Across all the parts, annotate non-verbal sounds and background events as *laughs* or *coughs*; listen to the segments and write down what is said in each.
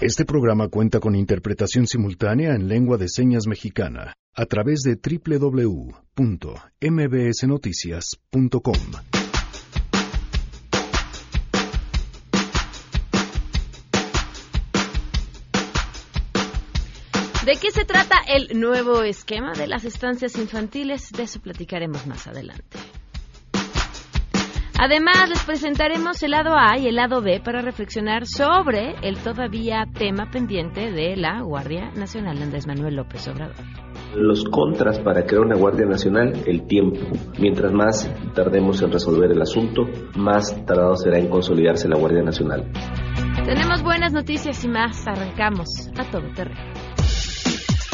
Este programa cuenta con interpretación simultánea en lengua de señas mexicana a través de www.mbsnoticias.com. ¿De qué se trata el nuevo esquema de las estancias infantiles? De eso platicaremos más adelante. Además, les presentaremos el lado A y el lado B para reflexionar sobre el todavía tema pendiente de la Guardia Nacional Andrés Manuel López Obrador. Los contras para crear una Guardia Nacional, el tiempo. Mientras más tardemos en resolver el asunto, más tardado será en consolidarse la Guardia Nacional. Tenemos buenas noticias y más. Arrancamos a todo terreno.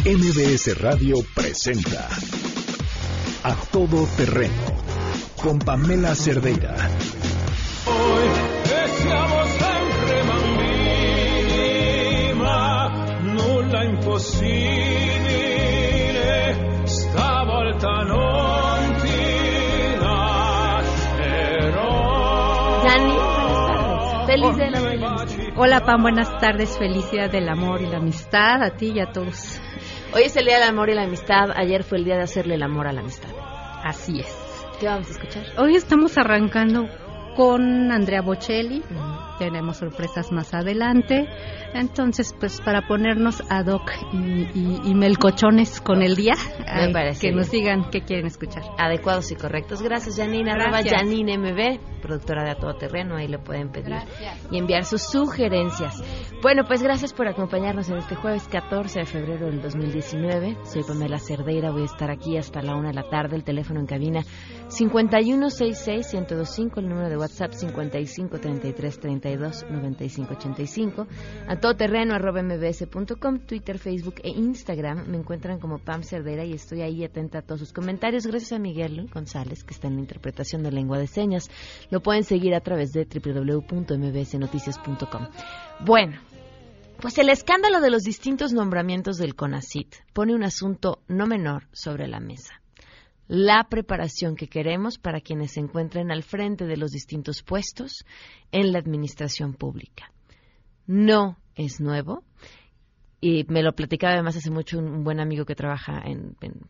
MBS Radio presenta A Todo Terreno con Pamela Cerdeira. Hoy siamo sempre bambini, ma nulla impossibile, stavolta non ti lascerò. Dani, buenas tardes. Feliz de la Hola Pam, buenas tardes. Felicidad del amor y la amistad a ti y a todos. Hoy es el Día del Amor y la Amistad. Ayer fue el día de hacerle el amor a la amistad. Así es. ¿Qué vamos a escuchar? Hoy estamos arrancando con Andrea Bocelli. Tenemos sorpresas más adelante. Entonces, pues para ponernos ad hoc y, y- y melcochones con el día, ay, que bien. nos digan qué quieren escuchar. Adecuados y correctos. Gracias, Janine. Arroba Gracias. Janine MB, productora de A Todo Terreno. Ahí le pueden pedir y enviar sus sugerencias. Bueno, pues gracias por acompañarnos en este jueves 14 de febrero del 2019. Soy Pamela Cerdeira. Voy a estar aquí hasta la una de la tarde. El teléfono en cabina 5166-1025. El número de WhatsApp 5533329585. A todoterreno arroba mbs.com. Twitter, Facebook e Instagram. Me encuentran como Pam Cerdeira y estoy ahí atenta a todos sus comentarios. Gracias a Miguel González, que está en la interpretación de lengua de señas. Lo pueden seguir a través de www.mbsnoticias.com. Bueno, pues el escándalo de los distintos nombramientos del CONACIT pone un asunto no menor sobre la mesa. La preparación que queremos para quienes se encuentren al frente de los distintos puestos en la administración pública. No es nuevo y me lo platicaba además hace mucho un, buen amigo que trabaja en, en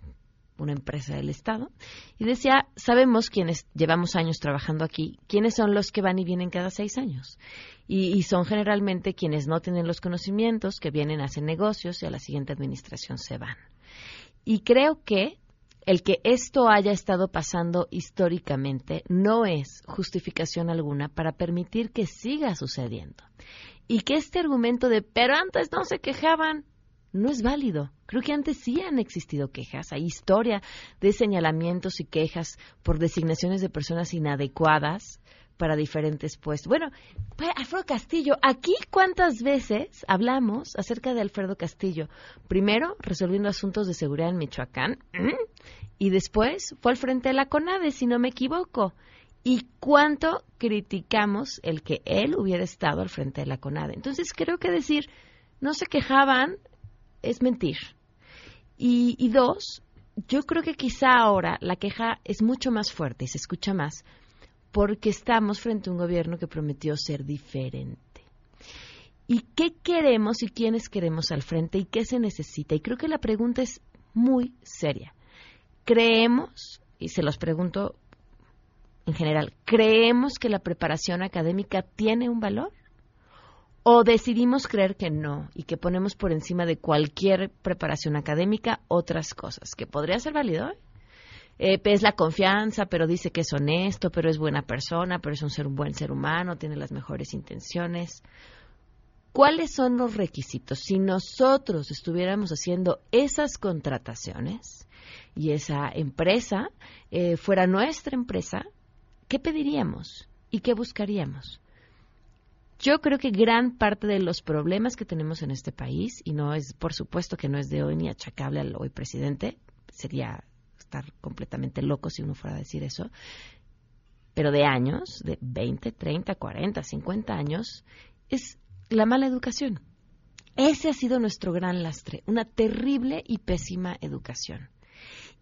una empresa del Estado, y decía, sabemos quienes llevamos años trabajando aquí, quiénes son los que van y vienen cada seis años. Y, y son generalmente quienes no tienen los conocimientos, que vienen, hacen negocios y a la siguiente administración se van. Y creo que el que esto haya estado pasando históricamente no es justificación alguna para permitir que siga sucediendo. Y que este argumento de, pero antes no se quejaban, no es válido. Creo que antes sí han existido quejas. Hay historia de señalamientos y quejas por designaciones de personas inadecuadas para diferentes puestos. Bueno, Alfredo Castillo, aquí cuántas veces hablamos acerca de Alfredo Castillo. Primero, resolviendo asuntos de seguridad en Michoacán, y después fue al frente de la CONADE, si no me equivoco. ¿Y cuánto criticamos el que él hubiera estado al frente de la CONADE? Entonces, creo que decir, no se quejaban, es mentir. Y, y dos, yo creo que quizá ahora la queja es mucho más fuerte y se escucha más porque estamos frente a un gobierno que prometió ser diferente. ¿Y qué queremos y quiénes queremos al frente y qué se necesita? Y creo que la pregunta es muy seria. ¿Creemos, y se los pregunto en general, ¿creemos que la preparación académica tiene un valor? ¿O decidimos creer que no y que ponemos por encima de cualquier preparación académica otras cosas? Que podría ser válido, ¿eh? Eh, es la confianza, pero dice que es honesto, pero es buena persona, pero es un ser un buen ser humano, tiene las mejores intenciones. ¿Cuáles son los requisitos? Si nosotros estuviéramos haciendo esas contrataciones y esa empresa eh, fuera nuestra empresa, ¿qué pediríamos y qué buscaríamos? Yo creo que gran parte de los problemas que tenemos en este país, y no es, por supuesto que no es de hoy ni achacable al hoy presidente, sería estar completamente loco si uno fuera a decir eso, pero de años, de 20, 30, 40, 50 años, es la mala educación. Ese ha sido nuestro gran lastre, una terrible y pésima educación.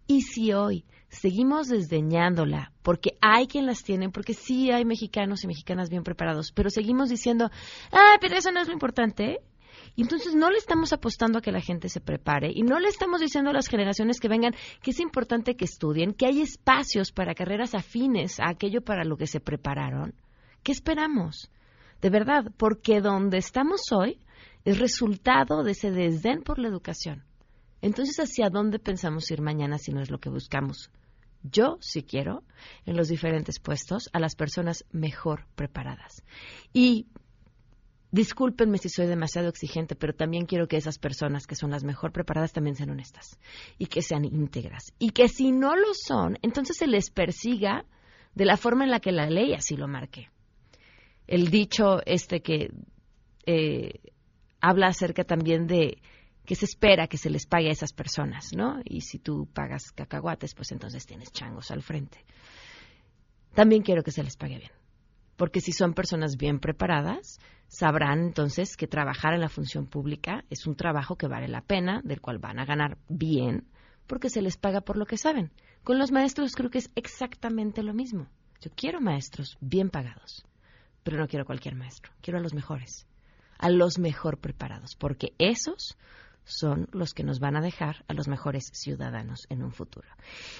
Y si hoy seguimos desdeñándola, porque hay quien las tiene, porque sí hay mexicanos y mexicanas bien preparados, pero seguimos diciendo, ah, pero eso no es lo importante, entonces no le estamos apostando a que la gente se prepare y no le estamos diciendo a las generaciones que vengan que es importante que estudien, que hay espacios para carreras afines a aquello para lo que se prepararon. ¿Qué esperamos? De verdad, porque donde estamos hoy es resultado de ese desdén por la educación. Entonces, ¿hacia dónde pensamos ir mañana si no es lo que buscamos? Yo, si quiero, en los diferentes puestos, a las personas mejor preparadas. Y discúlpenme si soy demasiado exigente, pero también quiero que esas personas que son las mejor preparadas también sean honestas y que sean íntegras. Y que si no lo son, entonces se les persiga de la forma en la que la ley así lo marque. El dicho este que eh, habla acerca también de que se espera que se les pague a esas personas, ¿no? Y si tú pagas cacahuates, pues entonces tienes changos al frente. También quiero que se les pague bien, porque si son personas bien preparadas, sabrán entonces que trabajar en la función pública es un trabajo que vale la pena, del cual van a ganar bien, porque se les paga por lo que saben. Con los maestros creo que es exactamente lo mismo. Yo quiero maestros bien pagados, pero no quiero cualquier maestro, quiero a los mejores, a los mejor preparados, porque esos son los que nos van a dejar a los mejores ciudadanos en un futuro.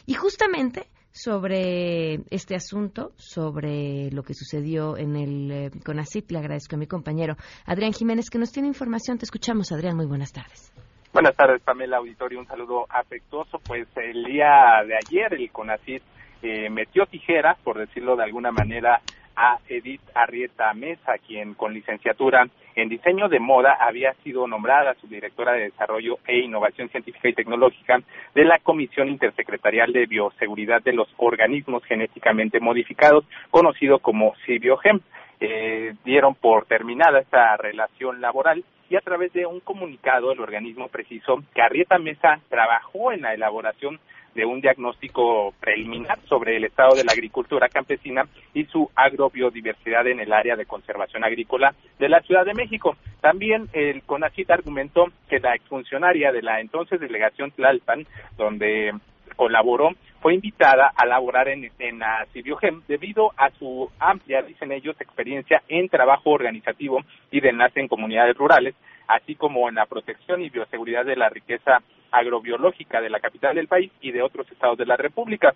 Y justamente sobre este asunto, sobre lo que sucedió en el eh, CONACIT, le agradezco a mi compañero Adrián Jiménez que nos tiene información. Te escuchamos, Adrián. Muy buenas tardes. Buenas tardes, Pamela Auditorio. Un saludo afectuoso. Pues el día de ayer el CONACIT eh, metió tijeras, por decirlo de alguna manera, a Edith Arrieta Mesa, quien con licenciatura en diseño de moda había sido nombrada subdirectora de Desarrollo e Innovación Científica y Tecnológica de la Comisión Intersecretarial de Bioseguridad de los Organismos Genéticamente Modificados, conocido como CIBIOGEM. Eh, dieron por terminada esta relación laboral y a través de un comunicado el organismo precisó que Arrieta Mesa trabajó en la elaboración de un diagnóstico preliminar sobre el estado de la agricultura campesina y su agrobiodiversidad en el área de conservación agrícola de la Ciudad de México. También el CONACIT argumentó que la exfuncionaria de la entonces delegación Tlalpan, donde colaboró, fue invitada a laborar en, en la Cibiogem debido a su amplia, dicen ellos, experiencia en trabajo organizativo y de enlace en comunidades rurales, así como en la protección y bioseguridad de la riqueza agrobiológica de la capital del país y de otros estados de la República.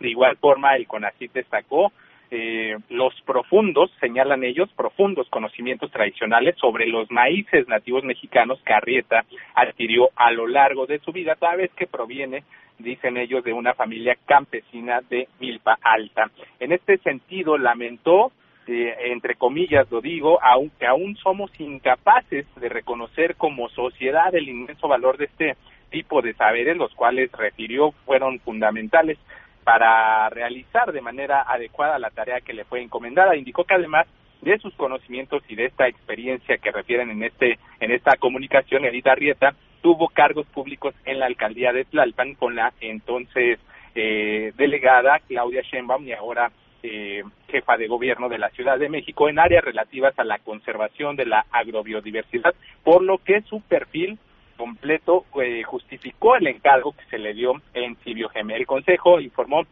De igual forma, el CONACYT destacó eh, los profundos, señalan ellos, profundos conocimientos tradicionales sobre los maíces nativos mexicanos que Arrieta adquirió a lo largo de su vida, toda vez que proviene, dicen ellos, de una familia campesina de Milpa Alta. En este sentido, lamentó eh, entre comillas lo digo, aunque aún somos incapaces de reconocer como sociedad el inmenso valor de este tipo de saberes, los cuales refirió fueron fundamentales para realizar de manera adecuada la tarea que le fue encomendada. Indicó que además de sus conocimientos y de esta experiencia que refieren en este en esta comunicación, Edita Rieta tuvo cargos públicos en la alcaldía de Tlalpan con la entonces eh, delegada Claudia Sheinbaum y ahora eh, jefa de gobierno de la Ciudad de México en áreas relativas a la conservación de la agrobiodiversidad, por lo que su perfil completo eh, justificó el encargo que se le dio en Cibiogem. El Consejo informó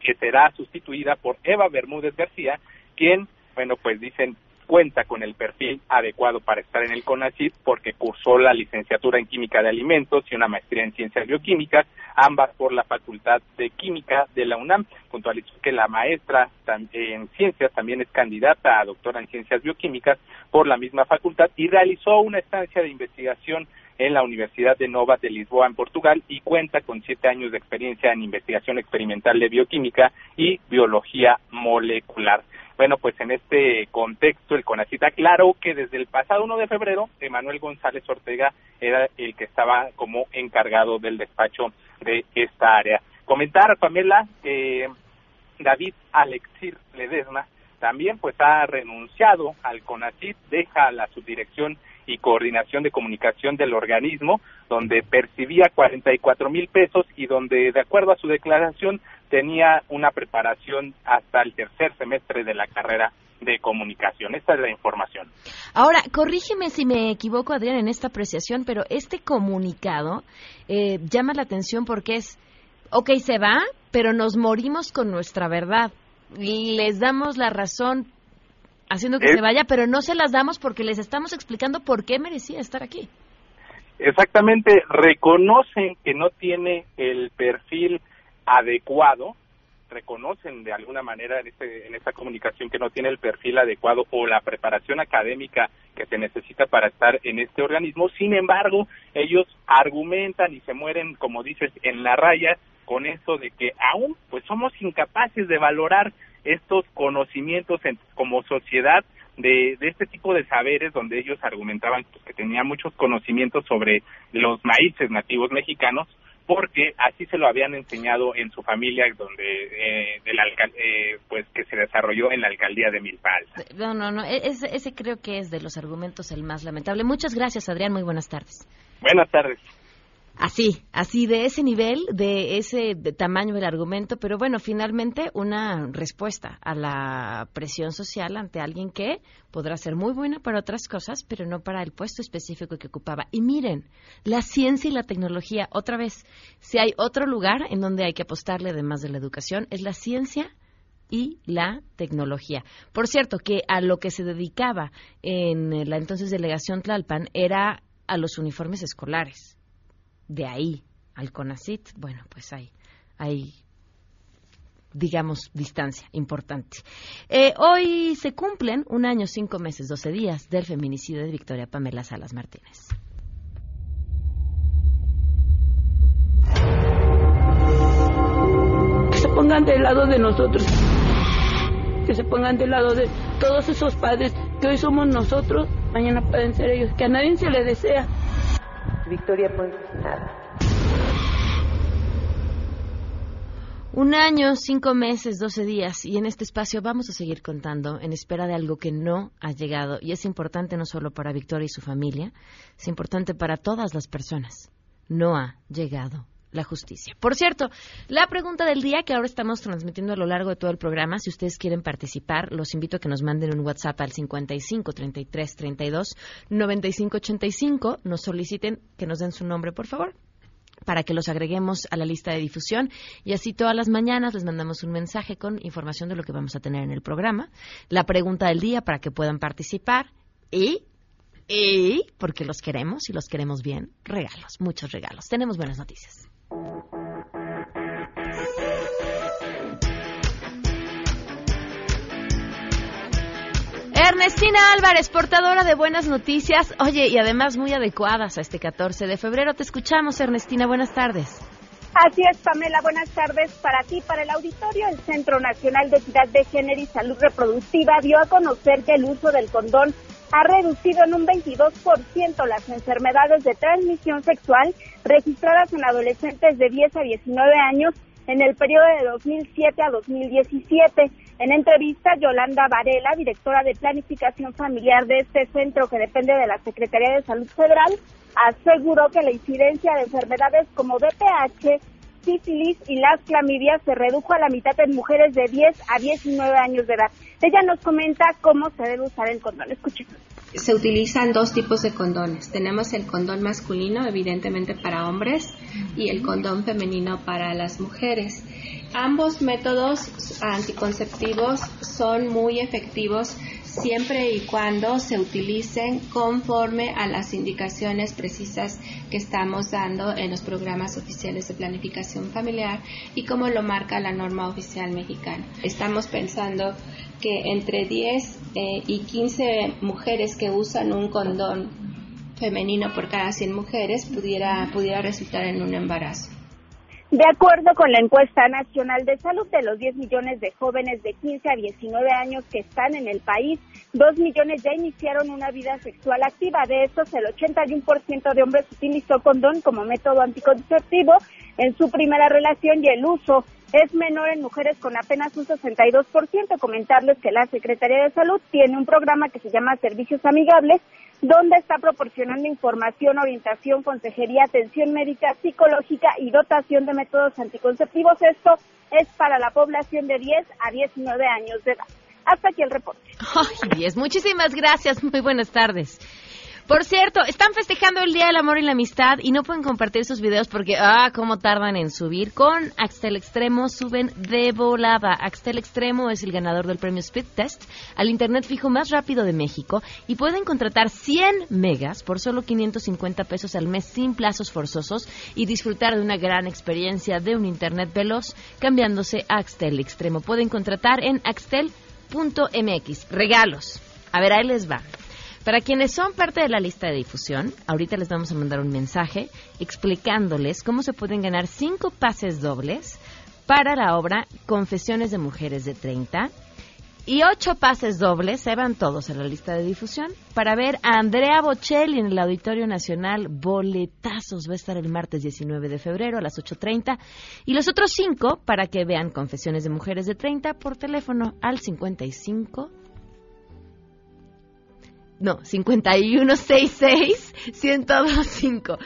que será sustituida por Eva Bermúdez García, quien, bueno, pues dicen cuenta con el perfil adecuado para estar en el CONACYT porque cursó la licenciatura en Química de Alimentos y una maestría en Ciencias Bioquímicas, ambas por la Facultad de Química de la UNAM. Puntualizó que la maestra en Ciencias también es candidata a doctora en Ciencias Bioquímicas por la misma facultad y realizó una estancia de investigación en la Universidad de Nova de Lisboa, en Portugal, y cuenta con siete años de experiencia en investigación experimental de bioquímica y biología molecular. Bueno, pues en este contexto, el CONACIT aclaró que desde el pasado 1 de febrero, Emanuel González Ortega era el que estaba como encargado del despacho de esta área. Comentar, Pamela, que David Alexir Ledesma también pues ha renunciado al CONACIT, deja la subdirección y coordinación de comunicación del organismo, donde percibía 44 mil pesos y donde, de acuerdo a su declaración, tenía una preparación hasta el tercer semestre de la carrera de comunicación. Esta es la información. Ahora, corrígeme si me equivoco, Adrián, en esta apreciación, pero este comunicado eh, llama la atención porque es, ok, se va, pero nos morimos con nuestra verdad. Les damos la razón haciendo que Es- se vaya, pero no se las damos porque les estamos explicando por qué merecía estar aquí. Exactamente, reconocen que no tiene el perfil adecuado, reconocen de alguna manera en, este, en esta comunicación que no tiene el perfil adecuado o la preparación académica que se necesita para estar en este organismo. Sin embargo, ellos argumentan y se mueren, como dices, en la raya con eso de que aún pues somos incapaces de valorar estos conocimientos en- como sociedad de, de este tipo de saberes donde ellos argumentaban pues, que tenían muchos conocimientos sobre los maíces nativos mexicanos porque así se lo habían enseñado en su familia donde eh, del eh, pues que se desarrolló en la alcaldía de Milpa Alta. No, no, no, e- ese, ese creo que es de los argumentos el más lamentable. Muchas gracias, Adrián, muy buenas tardes. Buenas tardes. Así, así de ese nivel, de ese tamaño del argumento, pero bueno, finalmente una respuesta a la presión social ante alguien que podrá ser muy buena para otras cosas, pero no para el puesto específico que ocupaba. Y miren, la ciencia y la tecnología, otra vez, si hay otro lugar en donde hay que apostarle además de la educación, es la ciencia y la tecnología. Por cierto, que a lo que se dedicaba en la entonces delegación Tlalpan era a los uniformes escolares de ahí al CONACIT, bueno, pues hay, hay digamos, distancia importante. Eh, hoy se cumplen un año, cinco meses, doce días del feminicidio de Victoria Pamela Salas Martínez. que se pongan del lado de nosotros, que se pongan del lado de todos esos padres que hoy somos nosotros, mañana pueden ser ellos, que a nadie se le desea. Victoria, pues nada. Un año, cinco meses, doce días, y en este espacio vamos a seguir contando en espera de algo que no ha llegado, y es importante no solo para Victoria y su familia, es importante para todas las personas. No ha llegado la justicia. Por cierto, la pregunta del día que ahora estamos transmitiendo a lo largo de todo el programa, si ustedes quieren participar, los invito a que nos manden un WhatsApp al 55 33 32 95 85, nos soliciten que nos den su nombre, por favor para que los agreguemos a la lista de difusión y así todas las mañanas les mandamos un mensaje con información de lo que vamos a tener en el programa, la pregunta del día para que puedan participar y, y porque los queremos y los queremos bien, regalos, muchos regalos. Tenemos buenas noticias. Ernestina Álvarez, portadora de buenas noticias, oye, y además muy adecuadas a este 14 de febrero. Te escuchamos, Ernestina, buenas tardes. Así es, Pamela, buenas tardes para ti, para el auditorio. El Centro Nacional de Equidad de Género y Salud Reproductiva dio a conocer que el uso del condón ha reducido en un 22% las enfermedades de transmisión sexual registradas en adolescentes de 10 a 19 años en el periodo de 2007 a 2017. En entrevista, Yolanda Varela, directora de Planificación Familiar de este centro que depende de la Secretaría de Salud Federal, aseguró que la incidencia de enfermedades como VPH, sífilis y las clamidias se redujo a la mitad en mujeres de 10 a 19 años de edad. Ella nos comenta cómo se debe usar el condón. Escuchemos. Se utilizan dos tipos de condones. Tenemos el condón masculino, evidentemente para hombres, y el condón femenino para las mujeres. Ambos métodos anticonceptivos son muy efectivos siempre y cuando se utilicen conforme a las indicaciones precisas que estamos dando en los programas oficiales de planificación familiar y como lo marca la norma oficial mexicana. Estamos pensando que entre 10 eh, y 15 mujeres que usan un condón femenino por cada 100 mujeres pudiera, pudiera resultar en un embarazo. De acuerdo con la encuesta nacional de salud de los 10 millones de jóvenes de 15 a 19 años que están en el país, 2 millones ya iniciaron una vida sexual activa. De estos, el 81% de hombres utilizó condón como método anticonceptivo en su primera relación y el uso es menor en mujeres con apenas un 62%. Comentarles que la Secretaría de Salud tiene un programa que se llama Servicios Amigables, donde está proporcionando información, orientación, consejería, atención médica, psicológica y dotación de métodos anticonceptivos. Esto es para la población de 10 a 19 años de edad. Hasta aquí el reporte. Ay, 10. Muchísimas gracias. Muy buenas tardes. Por cierto, están festejando el Día del Amor y la Amistad y no pueden compartir sus videos porque, ah, cómo tardan en subir. Con Axtel Extremo suben de volada. Axtel Extremo es el ganador del premio Speed Test al Internet fijo más rápido de México y pueden contratar 100 megas por solo 550 pesos al mes sin plazos forzosos y disfrutar de una gran experiencia de un Internet veloz cambiándose a Axtel Extremo. Pueden contratar en axtel.mx. Regalos. A ver, ahí les va. Para quienes son parte de la lista de difusión, ahorita les vamos a mandar un mensaje explicándoles cómo se pueden ganar cinco pases dobles para la obra Confesiones de Mujeres de 30 y ocho pases dobles, se van todos a la lista de difusión, para ver a Andrea Bocelli en el Auditorio Nacional. Boletazos va a estar el martes 19 de febrero a las 8.30. Y los otros cinco para que vean Confesiones de Mujeres de 30 por teléfono al 55 no, 5166-1025.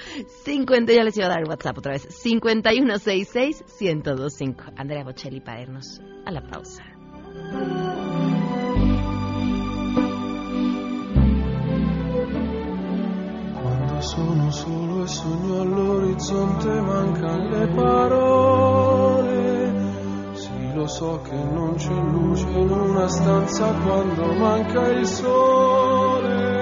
50, ya les iba a dar el WhatsApp otra vez. 5166-1025. Andrea Bocelli para irnos a la pausa. Quando sono solo e sogno all'orizzonte mancan le parole. Lo so che non c'è luce in una stanza quando manca il sole.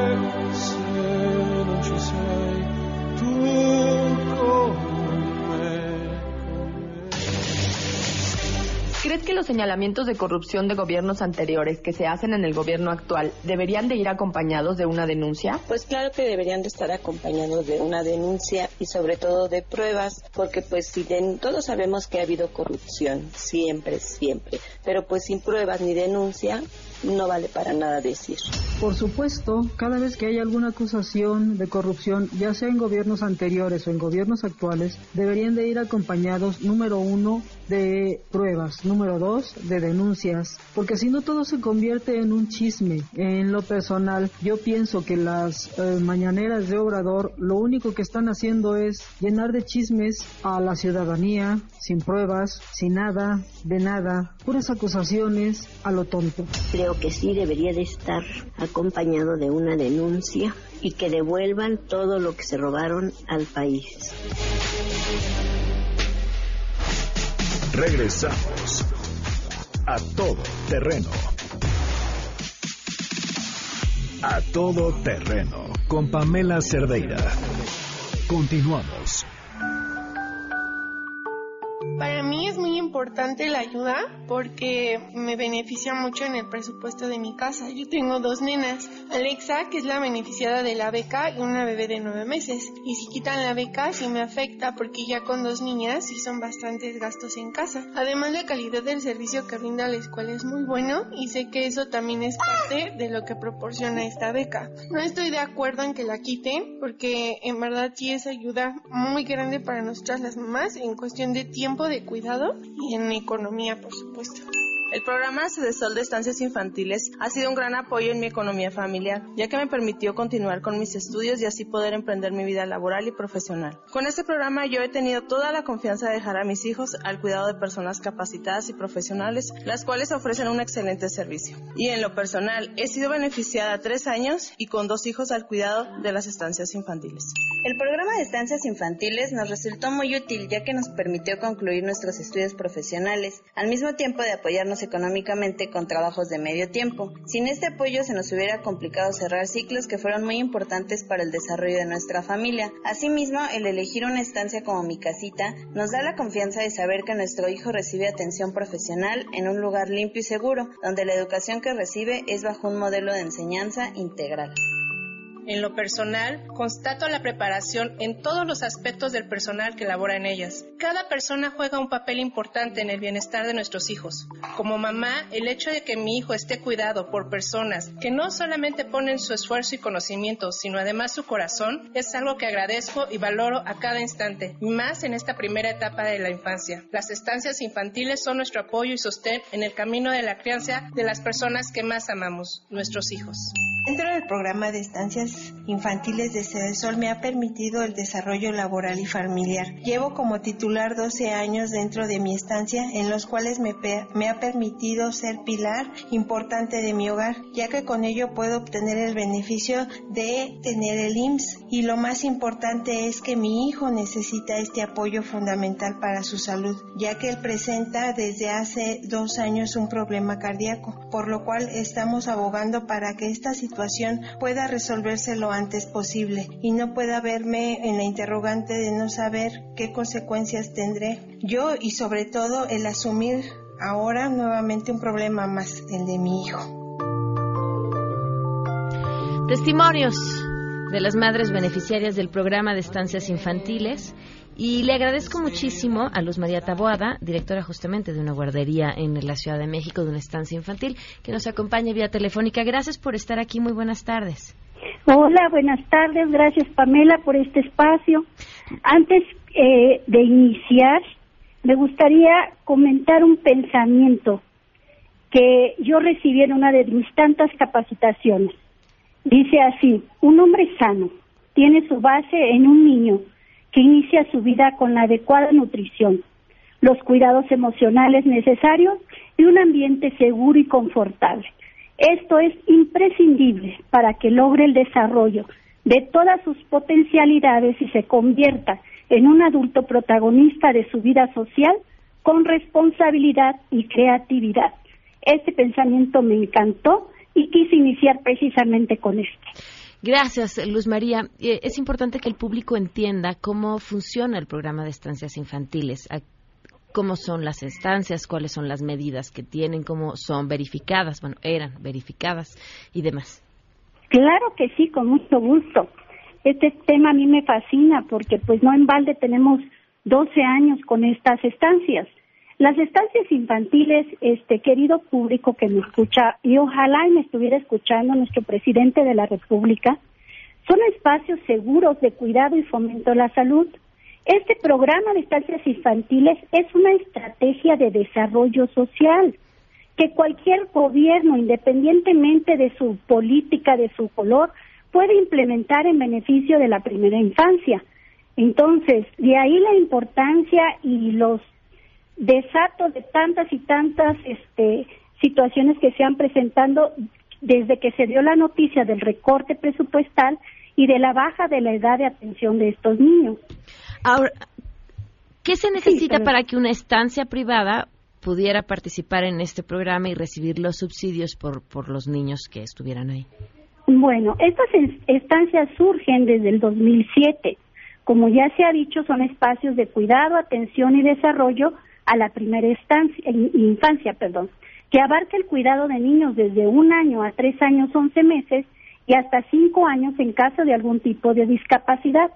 ¿Crees que los señalamientos de corrupción de gobiernos anteriores que se hacen en el gobierno actual deberían de ir acompañados de una denuncia? Pues claro que deberían de estar acompañados de una denuncia y sobre todo de pruebas, porque pues si den- todos sabemos que ha habido corrupción, siempre, siempre, pero pues sin pruebas ni denuncia no vale para nada decir. Por supuesto, cada vez que hay alguna acusación de corrupción, ya sea en gobiernos anteriores o en gobiernos actuales, deberían de ir acompañados, número uno, de pruebas, número dos, de denuncias, porque si no todo se convierte en un chisme. En lo personal, yo pienso que las eh, mañaneras de Obrador lo único que están haciendo es llenar de chismes a la ciudadanía, sin pruebas, sin nada, de nada, puras acusaciones a lo tonto. Creo que sí debería de estar acompañado de una denuncia y que devuelvan todo lo que se robaron al país. Regresamos a todo terreno. A todo terreno con Pamela Cerdeira. Continuamos. Para mí es muy importante la ayuda porque me beneficia mucho en el presupuesto de mi casa. Yo tengo dos nenas, Alexa, que es la beneficiada de la beca, y una bebé de nueve meses. Y si quitan la beca, sí me afecta porque ya con dos niñas sí son bastantes gastos en casa. Además, la calidad del servicio que brinda la escuela es muy bueno y sé que eso también es parte de lo que proporciona esta beca. No estoy de acuerdo en que la quiten porque en verdad sí es ayuda muy grande para nosotras las mamás en cuestión de tiempo de cuidado y en economía, por supuesto. El programa de Sol de Estancias Infantiles ha sido un gran apoyo en mi economía familiar, ya que me permitió continuar con mis estudios y así poder emprender mi vida laboral y profesional. Con este programa yo he tenido toda la confianza de dejar a mis hijos al cuidado de personas capacitadas y profesionales, las cuales ofrecen un excelente servicio. Y en lo personal, he sido beneficiada tres años y con dos hijos al cuidado de las estancias infantiles. El programa de estancias infantiles nos resultó muy útil ya que nos permitió concluir nuestros estudios profesionales, al mismo tiempo de apoyarnos económicamente con trabajos de medio tiempo. Sin este apoyo se nos hubiera complicado cerrar ciclos que fueron muy importantes para el desarrollo de nuestra familia. Asimismo, el elegir una estancia como mi casita nos da la confianza de saber que nuestro hijo recibe atención profesional en un lugar limpio y seguro, donde la educación que recibe es bajo un modelo de enseñanza integral. En lo personal, constato la preparación en todos los aspectos del personal que labora en ellas. Cada persona juega un papel importante en el bienestar de nuestros hijos. Como mamá, el hecho de que mi hijo esté cuidado por personas que no solamente ponen su esfuerzo y conocimiento, sino además su corazón, es algo que agradezco y valoro a cada instante, más en esta primera etapa de la infancia. Las estancias infantiles son nuestro apoyo y sostén en el camino de la crianza de las personas que más amamos, nuestros hijos. Dentro del programa de estancias infantiles de Cedesol me ha permitido el desarrollo laboral y familiar. Llevo como titular 12 años dentro de mi estancia en los cuales me, me ha permitido ser pilar importante de mi hogar, ya que con ello puedo obtener el beneficio de tener el IMSS y lo más importante es que mi hijo necesita este apoyo fundamental para su salud, ya que él presenta desde hace dos años un problema cardíaco, por lo cual estamos abogando para que esta situación pueda resolverse lo antes posible y no pueda verme en la interrogante de no saber qué consecuencias tendré yo y sobre todo el asumir ahora nuevamente un problema más, el de mi hijo. Testimonios de las madres beneficiarias del programa de estancias infantiles y le agradezco muchísimo a Luz María Taboada, directora justamente de una guardería en la Ciudad de México, de una estancia infantil, que nos acompaña vía telefónica. Gracias por estar aquí. Muy buenas tardes. Hola, buenas tardes. Gracias, Pamela, por este espacio. Antes eh, de iniciar, me gustaría comentar un pensamiento que yo recibí en una de mis tantas capacitaciones. Dice así, un hombre sano tiene su base en un niño que inicia su vida con la adecuada nutrición, los cuidados emocionales necesarios y un ambiente seguro y confortable. Esto es imprescindible para que logre el desarrollo de todas sus potencialidades y se convierta en un adulto protagonista de su vida social con responsabilidad y creatividad. Este pensamiento me encantó y quise iniciar precisamente con esto. Gracias, Luz María. Eh, es importante que el público entienda cómo funciona el programa de estancias infantiles, cómo son las estancias, cuáles son las medidas que tienen, cómo son verificadas, bueno, eran verificadas y demás. Claro que sí, con mucho gusto. Este tema a mí me fascina porque pues no en balde tenemos 12 años con estas estancias. Las estancias infantiles, este querido público que me escucha, y ojalá me estuviera escuchando nuestro presidente de la República, son espacios seguros de cuidado y fomento de la salud. Este programa de estancias infantiles es una estrategia de desarrollo social que cualquier gobierno, independientemente de su política, de su color, puede implementar en beneficio de la primera infancia. Entonces, de ahí la importancia y los desato de tantas y tantas este, situaciones que se han presentado desde que se dio la noticia del recorte presupuestal y de la baja de la edad de atención de estos niños. Ahora, ¿qué se necesita para que una estancia privada pudiera participar en este programa y recibir los subsidios por, por los niños que estuvieran ahí? Bueno, estas estancias surgen desde el 2007. Como ya se ha dicho, son espacios de cuidado, atención y desarrollo a la primera estancia, infancia, perdón, que abarca el cuidado de niños desde un año a tres años once meses y hasta cinco años en caso de algún tipo de discapacidad.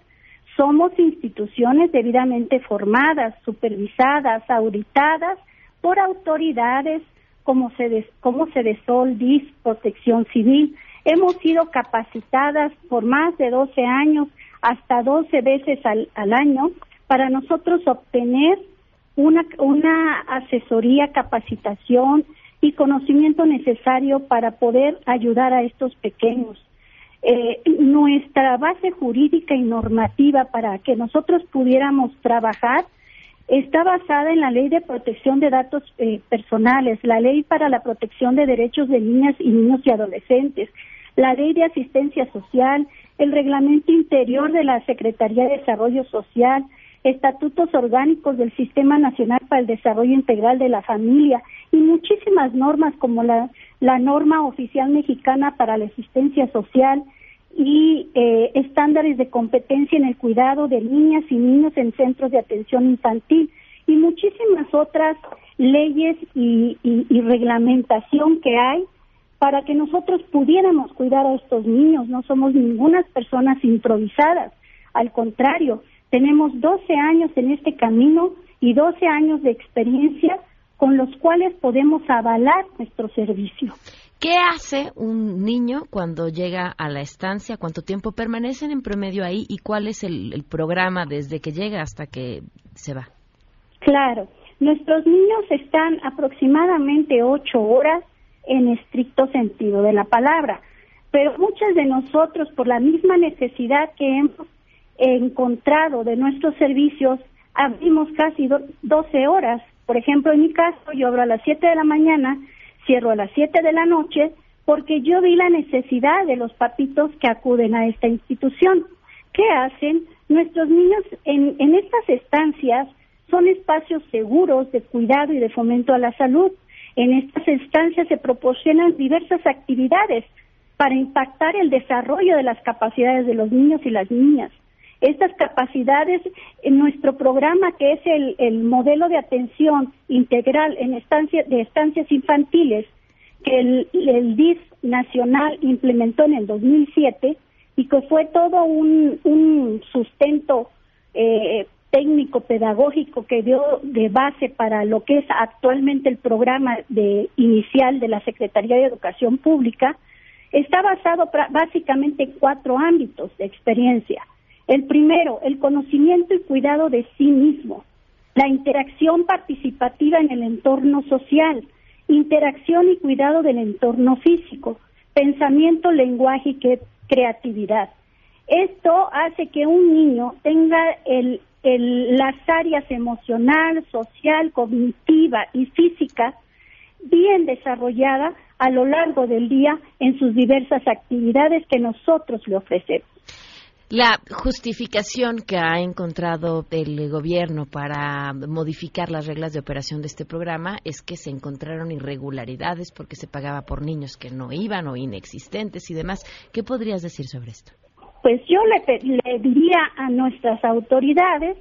Somos instituciones debidamente formadas, supervisadas, auditadas por autoridades como se como Cedesol, DIS, Protección Civil. Hemos sido capacitadas por más de 12 años, hasta 12 veces al, al año, para nosotros obtener una, una asesoría, capacitación y conocimiento necesario para poder ayudar a estos pequeños. Eh, nuestra base jurídica y normativa para que nosotros pudiéramos trabajar está basada en la Ley de Protección de Datos eh, Personales, la Ley para la Protección de Derechos de Niñas y Niños y Adolescentes, la Ley de Asistencia Social, el Reglamento Interior de la Secretaría de Desarrollo Social, estatutos orgánicos del Sistema Nacional para el Desarrollo Integral de la Familia y muchísimas normas como la, la norma oficial mexicana para la asistencia social y eh, estándares de competencia en el cuidado de niñas y niños en centros de atención infantil y muchísimas otras leyes y, y reglamentación que hay para que nosotros pudiéramos cuidar a estos niños. No somos ninguna personas improvisadas, al contrario, tenemos 12 años en este camino y 12 años de experiencia con los cuales podemos avalar nuestro servicio. ¿Qué hace un niño cuando llega a la estancia? ¿Cuánto tiempo permanecen en promedio ahí? ¿Y cuál es el, el programa desde que llega hasta que se va? Claro, nuestros niños están aproximadamente ocho horas en estricto sentido de la palabra. pero muchas de nosotros, por la misma necesidad que hemos encontrado de nuestros servicios, abrimos casi 12 horas. Por ejemplo, en mi caso, yo abro a las 7 de la mañana, cierro a las 7 de la noche, porque yo vi la necesidad de los papitos que acuden a esta institución. ¿Qué hacen? Nuestros niños en, en estas estancias son espacios seguros de cuidado y de fomento a la salud. En estas estancias se proporcionan diversas actividades para impactar el desarrollo de las capacidades de los niños y las niñas. Estas capacidades en nuestro programa, que es el, el modelo de atención integral en estancia, de estancias infantiles, que el, el DIF nacional implementó en el 2007 y que fue todo un, un sustento eh, técnico pedagógico que dio de base para lo que es actualmente el programa de inicial de la Secretaría de Educación Pública está basado básicamente en cuatro ámbitos de experiencia. El primero, el conocimiento y cuidado de sí mismo, la interacción participativa en el entorno social, interacción y cuidado del entorno físico, pensamiento, lenguaje y creatividad. Esto hace que un niño tenga el, las áreas emocional, social, cognitiva y física bien desarrollada a lo largo del día en sus diversas actividades que nosotros le ofrecemos. La justificación que ha encontrado el gobierno para modificar las reglas de operación de este programa es que se encontraron irregularidades porque se pagaba por niños que no iban o inexistentes y demás. ¿Qué podrías decir sobre esto? Pues yo le, le diría a nuestras autoridades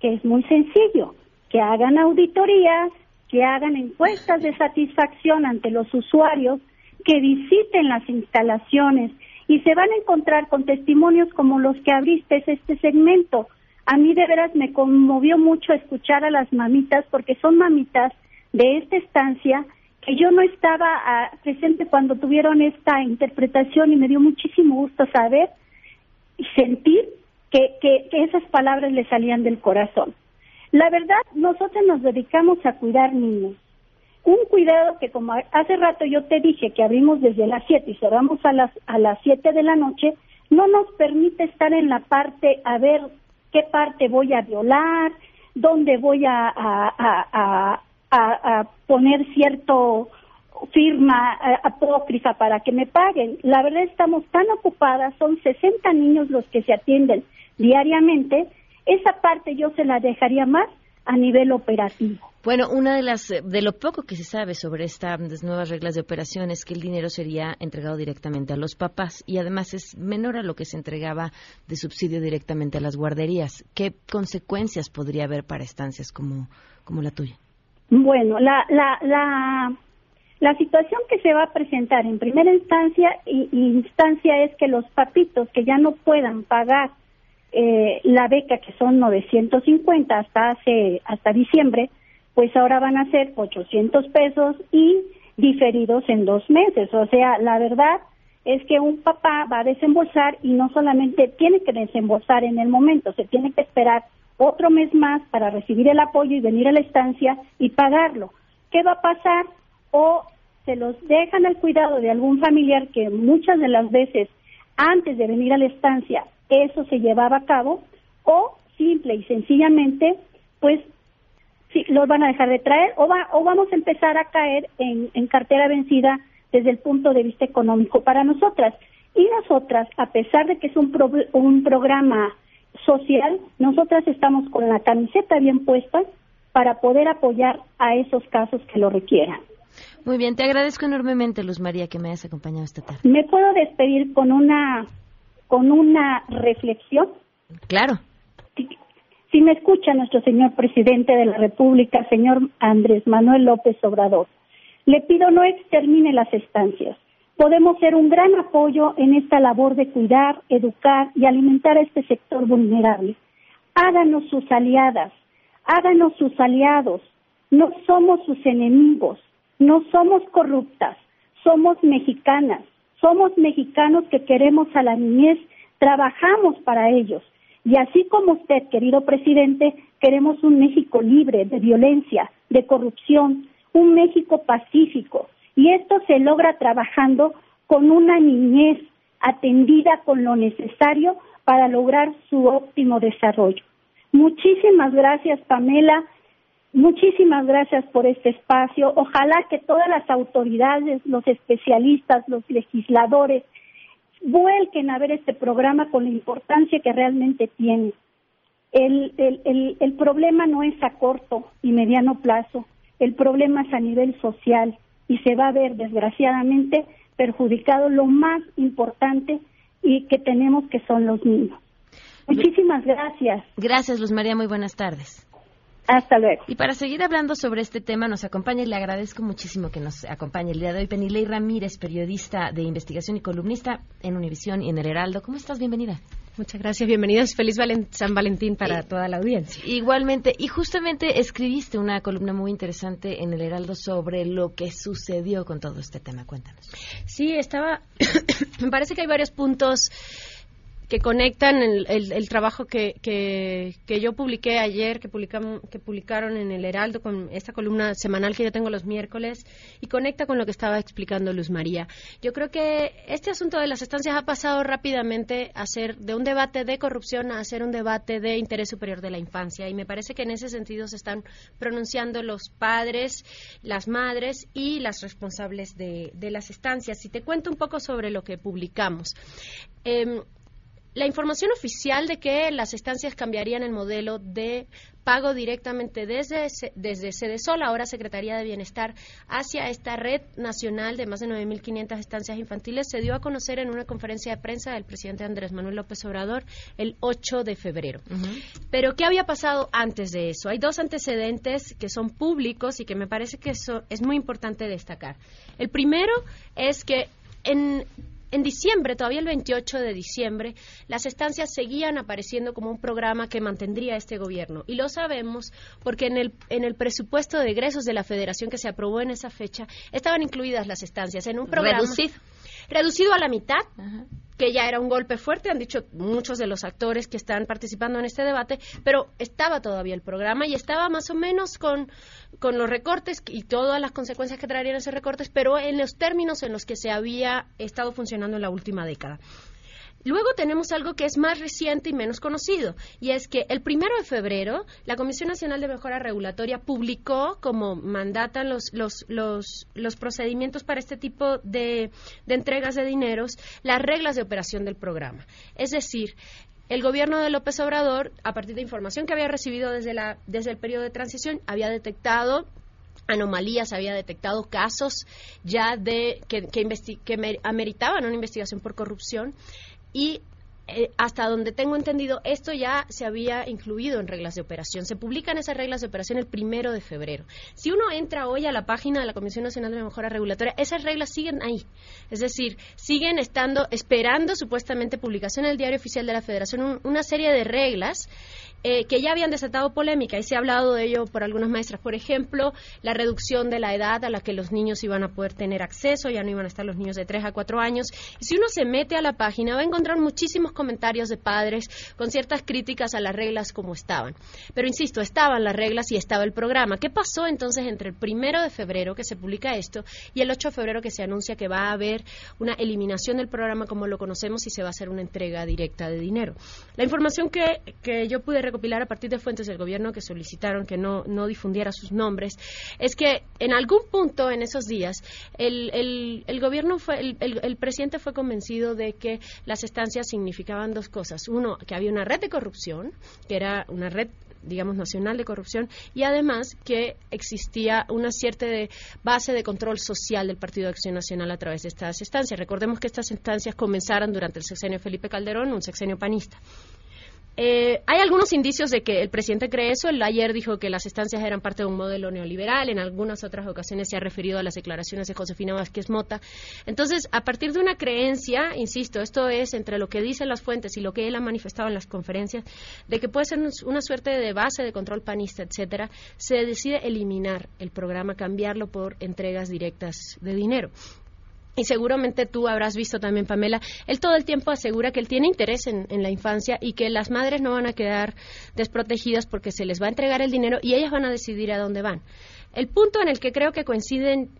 que es muy sencillo, que hagan auditorías, que hagan encuestas de satisfacción ante los usuarios, que visiten las instalaciones y se van a encontrar con testimonios como los que abriste este segmento. A mí de veras me conmovió mucho escuchar a las mamitas porque son mamitas de esta estancia que yo no estaba ah, presente cuando tuvieron esta interpretación y me dio muchísimo gusto saber y sentir que, que, que esas palabras le salían del corazón. La verdad, nosotros nos dedicamos a cuidar niños un cuidado que como hace rato yo te dije que abrimos desde las 7 y cerramos a las a las 7 de la noche, no nos permite estar en la parte a ver qué parte voy a violar, dónde voy a, a, a, poner cierto firma apócrifa para que me paguen. La verdad estamos tan ocupadas, son 60 niños los que se atienden diariamente, esa parte yo se la dejaría más a nivel operativo. Bueno, una de las de lo poco que se sabe sobre estas nuevas reglas de operación es que el dinero sería entregado directamente a los papás y además es menor a lo que se entregaba de subsidio directamente a las guarderías. ¿Qué consecuencias podría haber para estancias como, como la tuya? Bueno, la, la, la, la situación que se va a presentar en primera instancia y, instancia es que los papitos que ya no puedan pagar eh, la beca que son 950 hasta hace hasta diciembre pues ahora van a ser 800 pesos y diferidos en dos meses. O sea, la verdad es que un papá va a desembolsar y no solamente tiene que desembolsar en el momento, se tiene que esperar otro mes más para recibir el apoyo y venir a la estancia y pagarlo. ¿Qué va a pasar? O se los dejan al cuidado de algún familiar que muchas de las veces antes de venir a la estancia eso se llevaba a cabo, o simple y sencillamente pues sí, los van a dejar de traer o, va, o vamos a empezar a caer en, en cartera vencida desde el punto de vista económico para nosotras. Y nosotras, a pesar de que es un, un programa social, nosotras estamos con la camiseta bien puesta para poder apoyar a esos casos que lo requieran. Muy bien, te agradezco enormemente, Luz María, que me hayas acompañado esta tarde. ¿Me puedo despedir con una con una reflexión? Claro. Si me escucha nuestro señor presidente de la República, señor Andrés Manuel López Obrador, le pido no extermine las estancias. Podemos ser un gran apoyo en esta labor de cuidar, educar y alimentar a este sector vulnerable. Háganos sus aliadas, háganos sus aliados. No somos sus enemigos, no somos corruptas, somos mexicanas, somos mexicanos que queremos a la niñez, trabajamos para ellos. Y así como usted, querido presidente, queremos un México libre de violencia, de corrupción, un México pacífico. Y esto se logra trabajando con una niñez atendida con lo necesario para lograr su óptimo desarrollo. Muchísimas gracias, Pamela. Muchísimas gracias por este espacio. Ojalá que todas las autoridades, los especialistas, los legisladores, vuelquen a ver este programa con la importancia que realmente tiene. El, el, el, problema no es a corto y mediano plazo, el problema es a nivel social y se va a ver desgraciadamente perjudicado lo más importante y que tenemos que son los niños. Muchísimas gracias. Gracias, Luz María. Muy buenas tardes. Hasta luego. Y para seguir hablando sobre este tema, nos acompaña y le agradezco muchísimo que nos acompañe el día de hoy Penilei Ramírez, periodista de investigación y columnista en Univisión y en El Heraldo. ¿Cómo estás? Bienvenida. Muchas gracias, bienvenidos. Feliz San Valentín para toda la audiencia. Igualmente, y justamente escribiste una columna muy interesante en el Heraldo sobre lo que sucedió con todo este tema. Cuéntanos. Sí, estaba. *coughs* Me parece que hay varios puntos que conectan el, el, trabajo que, que, yo publiqué ayer, que, publicamos, que publicaron en el Heraldo con esta columna semanal que yo tengo los miércoles y conecta con lo que estaba explicando Luz María. Yo creo que este asunto de las estancias ha pasado rápidamente a ser de un debate de corrupción a ser un debate de interés superior de la infancia y me parece que en ese sentido se están pronunciando los padres, las madres y las responsables de, de las estancias. Y te cuento un poco sobre lo que publicamos. Eh, la información oficial de que las estancias cambiarían el modelo de pago directamente desde, desde Sol, ahora Secretaría de Bienestar, hacia esta red nacional de más de 9.500 estancias infantiles, se dio a conocer en una conferencia de prensa del presidente Andrés Manuel López Obrador el 8 de febrero. Pero, ¿qué había pasado antes de eso? Hay dos antecedentes que son públicos y que me parece que eso es muy importante destacar. El primero es que en en diciembre, todavía el 28 de diciembre, las estancias seguían apareciendo como un programa que mantendría este gobierno. Y lo sabemos porque en el, en el presupuesto de egresos de la Federación que se aprobó en esa fecha estaban incluidas las estancias en un programa reducido, reducido a la mitad que ya era un golpe fuerte, han dicho muchos de los actores que están participando en este debate, pero estaba todavía el programa y estaba más o menos con, con los recortes y todas las consecuencias que traerían esos recortes, pero en los términos en los que se había estado funcionando en la última década. Luego tenemos algo que es más reciente y menos conocido, y es que el primero de febrero la Comisión Nacional de Mejora Regulatoria publicó, como mandatan los, los, los, los procedimientos para este tipo de, de entregas de dineros, las reglas de operación del programa. Es decir, el gobierno de López Obrador, a partir de información que había recibido desde, la, desde el periodo de transición, había detectado anomalías, había detectado casos ya de que, que, que ameritaban una investigación por corrupción y eh, hasta donde tengo entendido, esto ya se había incluido en reglas de operación. Se publican esas reglas de operación el primero de febrero. Si uno entra hoy a la página de la Comisión Nacional de Mejora Regulatoria, esas reglas siguen ahí. Es decir, siguen estando, esperando supuestamente publicación en el Diario Oficial de la Federación, una serie de reglas eh, que ya habían desatado polémica y se ha hablado de ello por algunas maestras. Por ejemplo, la reducción de la edad a la que los niños iban a poder tener acceso, ya no iban a estar los niños de 3 a 4 años. Y si uno se mete a la página va a encontrar muchísimos comentarios de padres con ciertas críticas a las reglas como estaban. Pero insisto, estaban las reglas y estaba el programa. ¿Qué pasó entonces entre el primero de febrero que se publica esto y el 8 de febrero que se anuncia que va a haber una eliminación del programa como lo conocemos y se va a hacer una entrega directa de dinero? La información que, que yo pude recopilar a partir de fuentes del gobierno que solicitaron que no, no difundiera sus nombres, es que en algún punto en esos días el, el, el gobierno fue, el, el, presidente fue convencido de que las estancias significaban dos cosas. Uno, que había una red de corrupción, que era una red digamos, nacional de corrupción y además que existía una cierta de base de control social del Partido de Acción Nacional a través de estas estancias. Recordemos que estas instancias comenzaron durante el sexenio Felipe Calderón, un sexenio panista. Eh, hay algunos indicios de que el presidente cree eso. Él ayer dijo que las estancias eran parte de un modelo neoliberal. En algunas otras ocasiones se ha referido a las declaraciones de Josefina Vázquez Mota. Entonces, a partir de una creencia, insisto, esto es entre lo que dicen las fuentes y lo que él ha manifestado en las conferencias, de que puede ser una suerte de base de control panista, etcétera, se decide eliminar el programa, cambiarlo por entregas directas de dinero y seguramente tú habrás visto también, Pamela, él todo el tiempo asegura que él tiene interés en, la infancia y que las madres no van a quedar desprotegidas porque se les va a entregar el dinero y ellas van a decidir a dónde van. El punto en el que creo que coinciden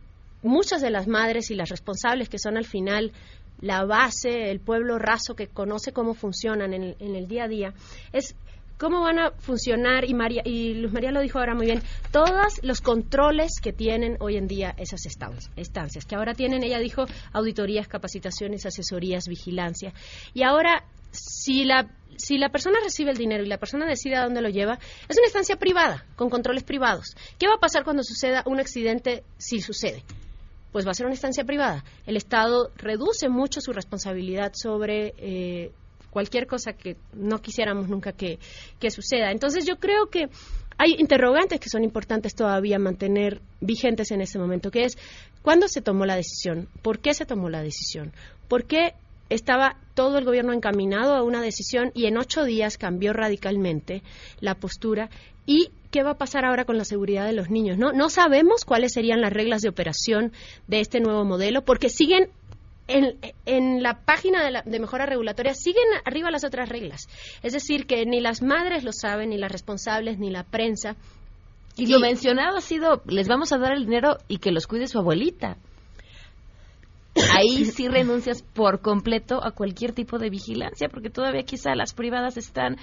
muchas de las madres y las responsables que son al final la base, el pueblo raso que conoce cómo funcionan en el, en el día a día, es cómo van a funcionar, y, María, y Luz María lo dijo ahora muy bien, todos los controles que tienen hoy en día esas estancias, que ahora tienen, ella dijo, auditorías, capacitaciones, asesorías, vigilancia. Y ahora, si la si la persona recibe el dinero y la persona decide a dónde lo lleva, es una estancia privada, con controles privados. ¿Qué va a pasar cuando suceda un accidente si sucede? Pues va a ser una estancia privada. El Estado reduce mucho su responsabilidad sobre eh, cualquier cosa que no quisiéramos nunca que, suceda. Entonces yo creo que hay interrogantes que son importantes todavía mantener vigentes en este momento, que es cuándo se tomó la decisión, por qué se tomó la decisión, por qué estaba todo el gobierno encaminado a una decisión y en ocho días cambió radicalmente la postura y qué va a pasar ahora con la seguridad de los niños. No, no sabemos cuáles serían las reglas de operación de este nuevo modelo porque siguen en, la página de, mejora regulatoria siguen arriba las otras reglas. Es decir, que ni las madres lo saben, ni las responsables, ni la prensa. Y, lo mencionado ha sido, les vamos a dar el dinero y que los cuide su abuelita ahí sí renuncias por completo a cualquier tipo de vigilancia, porque todavía quizá las privadas están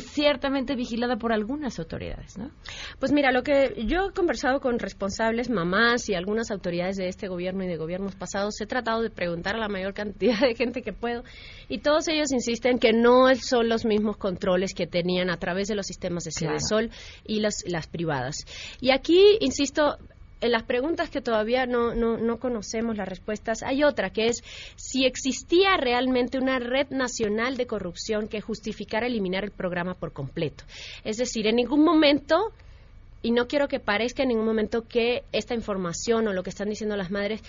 ciertamente vigiladas por algunas autoridades, ¿no? Pues mira, lo que yo he conversado con responsables, mamás y algunas autoridades de este gobierno y de gobiernos pasados, he tratado de preguntar a la mayor cantidad de gente que puedo y todos ellos insisten que no son los mismos controles que tenían a través de los sistemas de sede sol y las, las privadas. Y aquí, insisto, en las preguntas que todavía no, no, conocemos las respuestas, hay otra que es si existía realmente una red nacional de corrupción que justificara eliminar el programa por completo. Es decir, en ningún momento y no quiero que parezca en ningún momento que esta información o lo que están diciendo las madres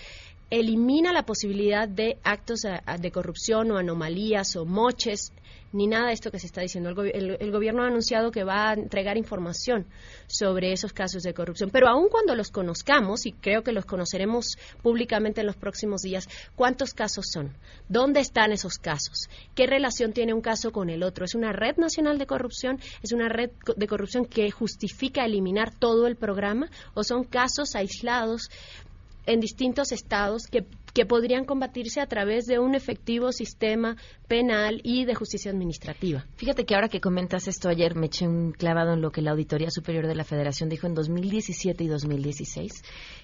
elimina la posibilidad de actos de corrupción o anomalías o moches ni nada de esto que se está diciendo. El, gobierno ha anunciado que va a entregar información sobre esos casos de corrupción, pero aun cuando los conozcamos, y creo que los conoceremos públicamente en los próximos días, ¿cuántos casos son? ¿Dónde están esos casos? ¿Qué relación tiene un caso con el otro? ¿Es una red nacional de corrupción? ¿Es una red de corrupción que justifica eliminar todo el programa? ¿O son casos aislados en distintos estados que, que podrían combatirse a través de un efectivo sistema penal y de justicia administrativa. Fíjate que ahora que comentas esto ayer me eché un clavado en lo que la Auditoría Superior de la Federación dijo en 2017 y 2016.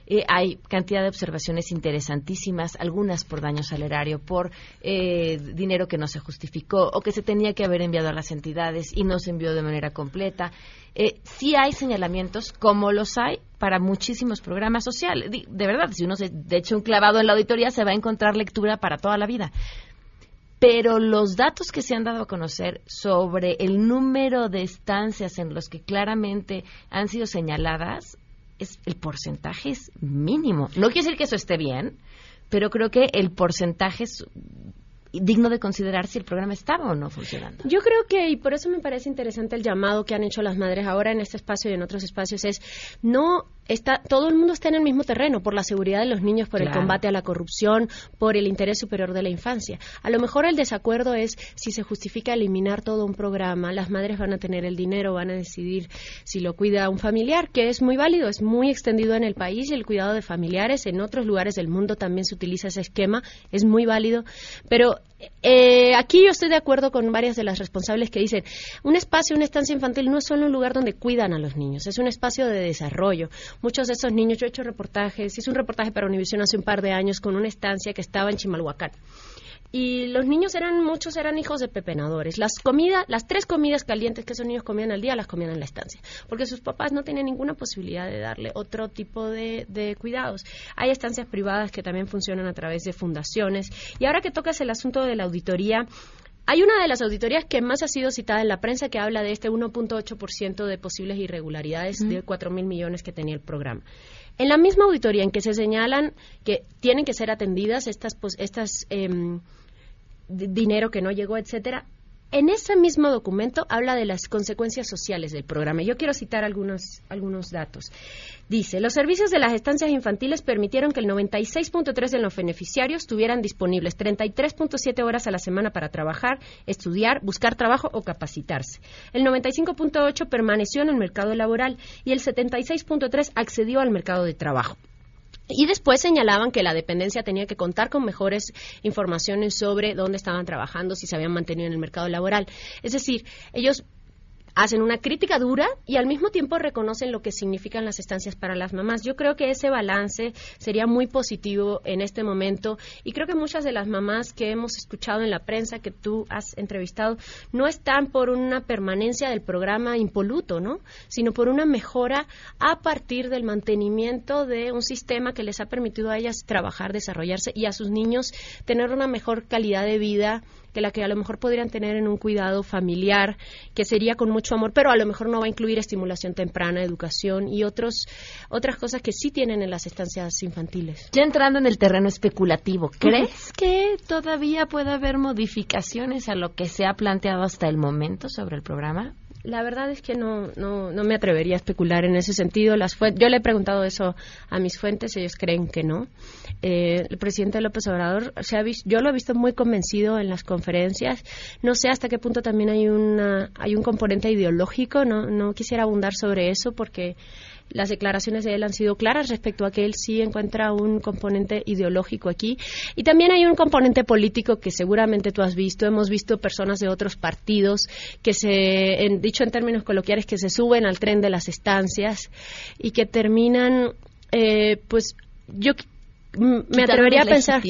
Eh, hay cantidad de observaciones interesantísimas, algunas por daño salerario, por eh, dinero que no se justificó o que se tenía que haber enviado a las entidades y no se envió de manera completa. Eh, sí hay señalamientos, como los hay para muchísimos programas sociales. De, verdad, si uno se de hecho un clavado en la auditoría, se va a encontrar lectura para toda la vida. Pero los datos que se han dado a conocer sobre el número de estancias en los que claramente han sido señaladas, es, el porcentaje es mínimo. No quiere decir que eso esté bien, pero creo que el porcentaje es digno de considerar si el programa estaba o no funcionando. Yo creo que, y por eso me parece interesante el llamado que han hecho las madres ahora en este espacio y en otros espacios, es no está, todo el mundo está en el mismo terreno por la seguridad de los niños, por el combate a la corrupción, por el interés superior de la infancia. A lo mejor el desacuerdo es si se justifica eliminar todo un programa, las madres van a tener el dinero, van a decidir si lo cuida un familiar, que es muy válido, es muy extendido en el país y el cuidado de familiares en otros lugares del mundo también se utiliza ese esquema, es muy válido, pero eh, aquí yo estoy de acuerdo con varias de las responsables que dicen, un espacio, una estancia infantil no es solo un lugar donde cuidan a los niños, es un espacio de desarrollo. Muchos de esos niños, yo he hecho reportajes, hice un reportaje para Univision hace un par de años con una estancia que estaba en Chimalhuacán y los niños eran muchos eran hijos de pepenadores. Las comidas, las tres comidas calientes que esos niños comían al día las comían en la estancia, porque sus papás no tenían ninguna posibilidad de darle otro tipo de, de cuidados. Hay estancias privadas que también funcionan a través de fundaciones. Y ahora que tocas el asunto de la auditoría, hay una de las auditorías que más ha sido citada en la prensa que habla de este 1.8% de posibles irregularidades de 4 mil millones que tenía el programa. En la misma auditoría en que se señalan que tienen que ser atendidas estas, estas em, dinero que no llegó, etcétera. En ese mismo documento habla de las consecuencias sociales del programa. Yo quiero citar algunos, algunos datos. Dice, los servicios de las estancias infantiles permitieron que el 96.3 de los beneficiarios tuvieran disponibles 33.7 horas a la semana para trabajar, estudiar, buscar trabajo o capacitarse. El 95.8 permaneció en el mercado laboral y el 76.3 accedió al mercado de trabajo. Y después señalaban que la dependencia tenía que contar con mejores informaciones sobre dónde estaban trabajando, si se habían mantenido en el mercado laboral. Es decir, ellos hacen una crítica dura y al mismo tiempo reconocen lo que significan las estancias para las mamás. Yo creo que ese balance sería muy positivo en este momento y creo que muchas de las mamás que hemos escuchado en la prensa que tú has entrevistado no están por una permanencia del programa impoluto, ¿no? Sino por una mejora a partir del mantenimiento de un sistema que les ha permitido a ellas trabajar, desarrollarse y a sus niños tener una mejor calidad de vida que la que a lo mejor podrían tener en un cuidado familiar, que sería con mucho amor, pero a lo mejor no va a incluir estimulación temprana, educación y otros, otras cosas que sí tienen en las estancias infantiles. Ya entrando en el terreno especulativo, ¿crees que todavía puede haber modificaciones a lo que se ha planteado hasta el momento sobre el programa? La verdad es que no, no, no me atrevería a especular en ese sentido. Las yo le he preguntado eso a mis fuentes, ellos creen que no. Eh, el presidente López Obrador, se ha visto, yo lo he visto muy convencido en las conferencias. No sé hasta qué punto también hay, una, hay un componente ideológico, no, no quisiera abundar sobre eso porque las declaraciones de él han sido claras respecto a que él sí encuentra un componente ideológico aquí. Y también hay un componente político que seguramente tú has visto. Hemos visto personas de otros partidos que se, en, dicho en términos coloquiales, que se suben al tren de las estancias y que terminan, eh, pues, yo me atrevería a pensar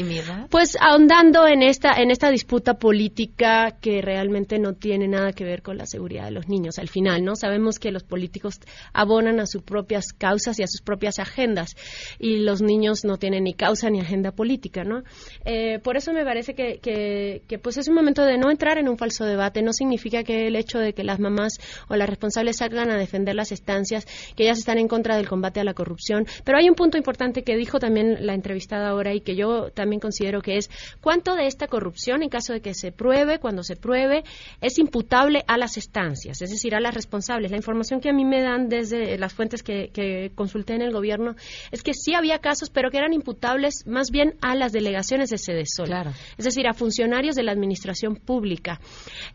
pues ahondando en esta en esta disputa política que realmente no tiene nada que ver con la seguridad de los niños al final no sabemos que los políticos abonan a sus propias causas y a sus propias agendas y los niños no tienen ni causa ni agenda política no eh, por eso me parece que, que, pues es un momento de no entrar en un falso debate. No significa que el hecho de que las mamás o las responsables salgan a defender las estancias que ellas están en contra del combate a la corrupción pero hay un punto importante que dijo también la entrevista entrevistada ahora y que yo también considero que es cuánto de esta corrupción, en caso de que se pruebe, cuando se pruebe, es imputable a las estancias, es decir, a las responsables. La información que a mí me dan desde las fuentes que, consulté en el gobierno es que sí había casos, pero que eran imputables más bien a las delegaciones de Sedesol, claro. es decir, a funcionarios de la administración pública.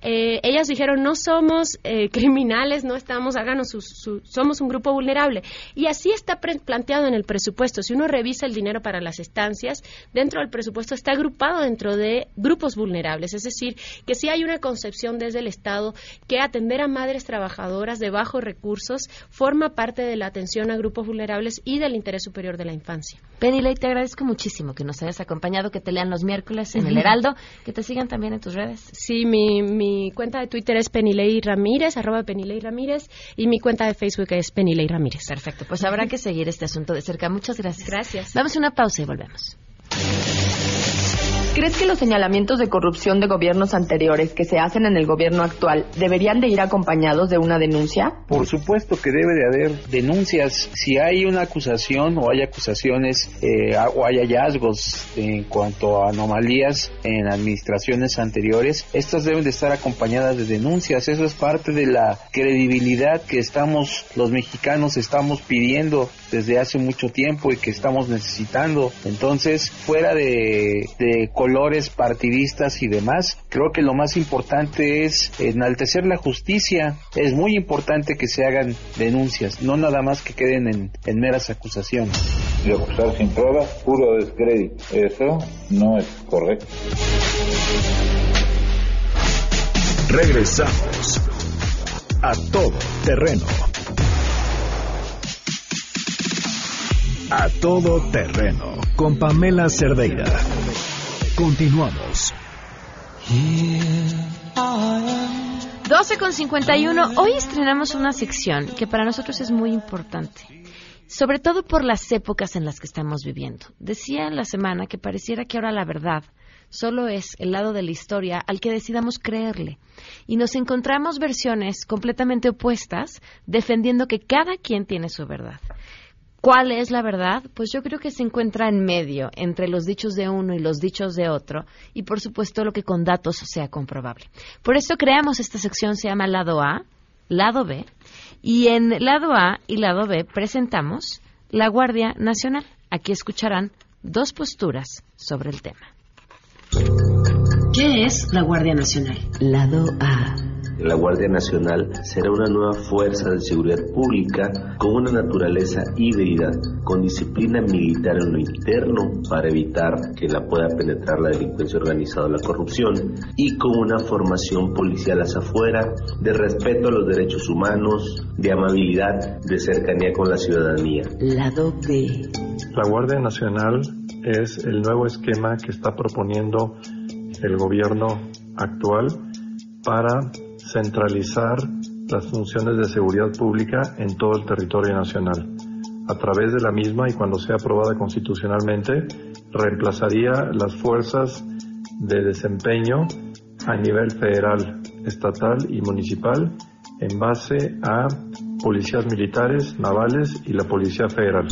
Eh, ellas dijeron, no somos eh, criminales, no estamos, háganos somos un grupo vulnerable. Y así está planteado en el presupuesto. Si uno revisa el dinero para la las estancias, dentro del presupuesto está agrupado dentro de grupos vulnerables. Es decir, que si hay una concepción desde el Estado que atender a madres trabajadoras de bajos recursos forma parte de la atención a grupos vulnerables y del interés superior de la infancia. Penny te agradezco muchísimo que nos hayas acompañado, que te lean los miércoles en el Heraldo, que te sigan también en tus redes. Sí, mi, mi cuenta de Twitter es Penilei Ramírez, arroba Penilei Ramírez, y mi cuenta de Facebook es Penilei Ramírez. Perfecto, pues habrá que seguir este asunto de cerca. Muchas gracias. Gracias. Damos una pausa y volvemos. ¿Crees que los señalamientos de corrupción de gobiernos anteriores que se hacen en el gobierno actual deberían de ir acompañados de una denuncia? Por supuesto que debe de haber denuncias. Si hay una acusación o hay acusaciones eh, o hay hallazgos en cuanto a anomalías en administraciones anteriores, estas deben de estar acompañadas de denuncias. Eso es parte de la credibilidad que estamos, los mexicanos, estamos pidiendo desde hace mucho tiempo y que estamos necesitando. Entonces, fuera de, de colores partidistas y demás, creo que lo más importante es enaltecer la justicia. Es muy importante que se hagan denuncias, no nada más que queden en, en meras acusaciones. De acusar sin pruebas, puro descrédito. Eso no es correcto. Regresamos a todo terreno. A todo terreno con Pamela Cerdeira. Continuamos. 12 con 51. Hoy estrenamos una sección que para nosotros es muy importante. Sobre todo por las épocas en las que estamos viviendo. Decía en la semana que pareciera que ahora la verdad solo es el lado de la historia al que decidamos creerle. Y nos encontramos versiones completamente opuestas defendiendo que cada quien tiene su verdad. ¿Cuál es la verdad? Pues yo creo que se encuentra en medio entre los dichos de uno y los dichos de otro y por supuesto lo que con datos sea comprobable. Por eso creamos esta sección, se llama Lado A, Lado B y en Lado A y Lado B presentamos la Guardia Nacional. Aquí escucharán dos posturas sobre el tema. ¿Qué es la Guardia Nacional? Lado A La Guardia Nacional será una nueva fuerza de seguridad pública con una naturaleza híbrida, con disciplina militar en lo interno para evitar que la pueda penetrar la delincuencia organizada o la corrupción y con una formación policial hacia afuera de respeto a los derechos humanos, de amabilidad, de cercanía con la ciudadanía. Lado B. La Guardia Nacional es el nuevo esquema que está proponiendo el gobierno actual para centralizar las funciones de seguridad pública en todo el territorio nacional. A través de la misma y cuando sea aprobada constitucionalmente, reemplazaría las fuerzas de desempeño a nivel federal, estatal y municipal en base a policías militares, navales y la Policía Federal.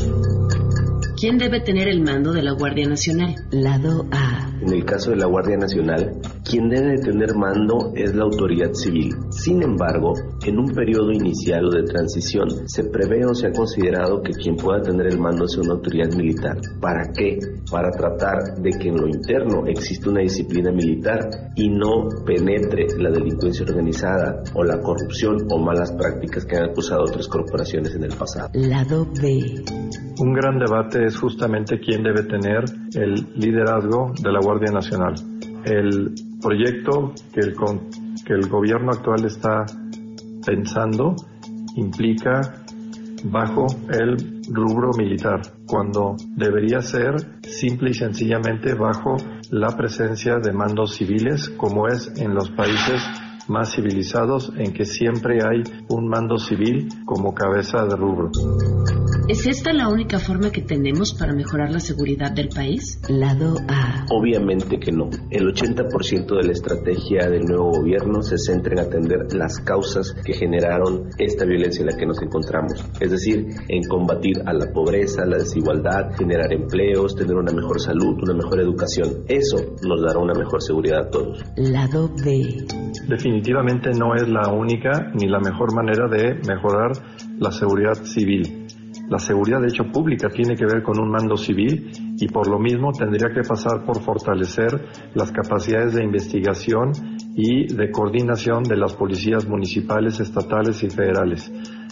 ¿Quién debe tener el mando de la Guardia Nacional? Lado A. En el caso de la Guardia Nacional, quien debe de tener mando es la autoridad civil. Sin embargo, en un periodo inicial o de transición, se prevé o se ha considerado que quien pueda tener el mando sea una autoridad militar. ¿Para qué? Para tratar de que en lo interno existe una disciplina militar y no penetre la delincuencia organizada o la corrupción o malas prácticas que han acusado otras corporaciones en el pasado. Lado B. Un gran debate es justamente quién debe tener el liderazgo de la Guardia Nacional. El proyecto que el, que el gobierno actual está pensando implica bajo el rubro militar, cuando debería ser simple y sencillamente bajo la presencia de mandos civiles, como es en los países más civilizados en que siempre hay un mando civil como cabeza de rubro. ¿Es esta la única forma que tenemos para mejorar la seguridad del país? Lado A. Obviamente que no. El 80% de la estrategia del nuevo gobierno se centra en atender las causas que generaron esta violencia en la que nos encontramos. Es decir, en combatir a la pobreza, la desigualdad, generar empleos, tener una mejor salud, una mejor educación. Eso nos dará una mejor seguridad a todos. Lado B. Definitivamente no es la única ni la mejor manera de mejorar la seguridad civil. La seguridad, de hecho, pública tiene que ver con un mando civil y por lo mismo tendría que pasar por fortalecer las capacidades de investigación y de coordinación de las policías municipales, estatales y federales.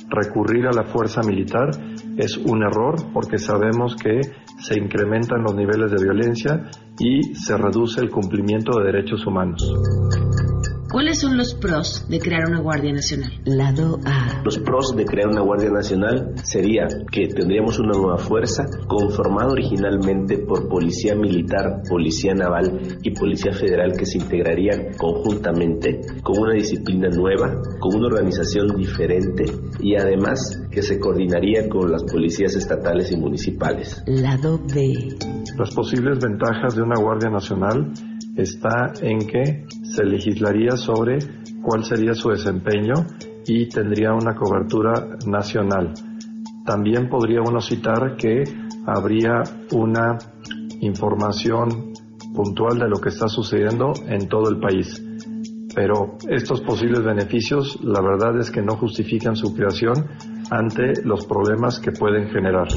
Recurrir a la fuerza militar es un error porque sabemos que se incrementan los niveles de violencia y se reduce el cumplimiento de derechos humanos. ¿Cuáles son los pros de crear una Guardia Nacional? Lado A. Los pros de crear una Guardia Nacional sería que tendríamos una nueva fuerza conformada originalmente por Policía Militar, Policía Naval y Policía Federal que se integrarían conjuntamente con una disciplina nueva, con una organización diferente y además que se coordinaría con las policías estatales y municipales. Lado B. Las posibles ventajas de una Guardia Nacional está en que se legislaría sobre cuál sería su desempeño y tendría una cobertura nacional. También podría uno citar que habría una información puntual de lo que está sucediendo en todo el país. Pero estos posibles beneficios, la verdad es que no justifican su creación ante los problemas que pueden generar.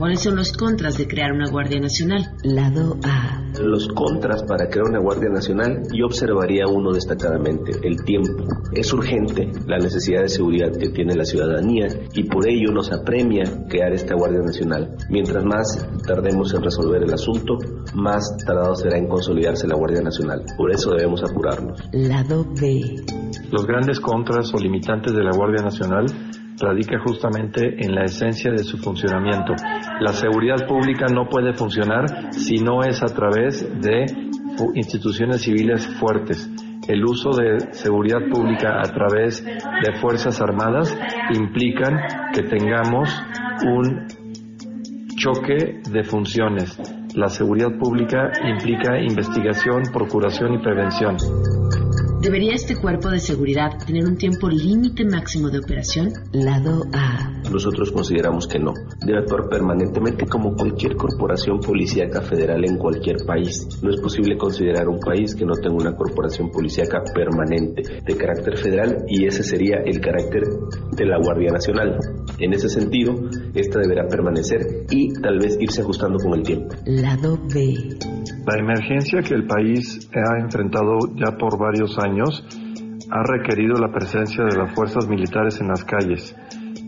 ¿Cuáles son los contras de crear una Guardia Nacional? Lado A. Los contras para crear una Guardia Nacional, yo observaría uno destacadamente, el tiempo. Es urgente la necesidad de seguridad que tiene la ciudadanía y por ello nos apremia crear esta Guardia Nacional. Mientras más tardemos en resolver el asunto, más tardado será en consolidarse la Guardia Nacional. Por eso debemos apurarnos. Lado B. Los grandes contras o limitantes de la Guardia Nacional radica justamente en la esencia de su funcionamiento. La seguridad pública no puede funcionar si no es a través de instituciones civiles fuertes. El uso de seguridad pública a través de Fuerzas Armadas implican que tengamos un choque de funciones. La seguridad pública implica investigación, procuración y prevención. ¿Debería este cuerpo de seguridad tener un tiempo límite máximo de operación? Lado A. Nosotros consideramos que no. Debe actuar permanentemente como cualquier corporación policíaca federal en cualquier país. No es posible considerar un país que no tenga una corporación policíaca permanente de carácter federal y ese sería el carácter de la Guardia Nacional. En ese sentido, esta deberá permanecer y tal vez irse ajustando con el tiempo. Lado B. La emergencia que el país ha enfrentado ya por varios años ha requerido la presencia de las fuerzas militares en las calles.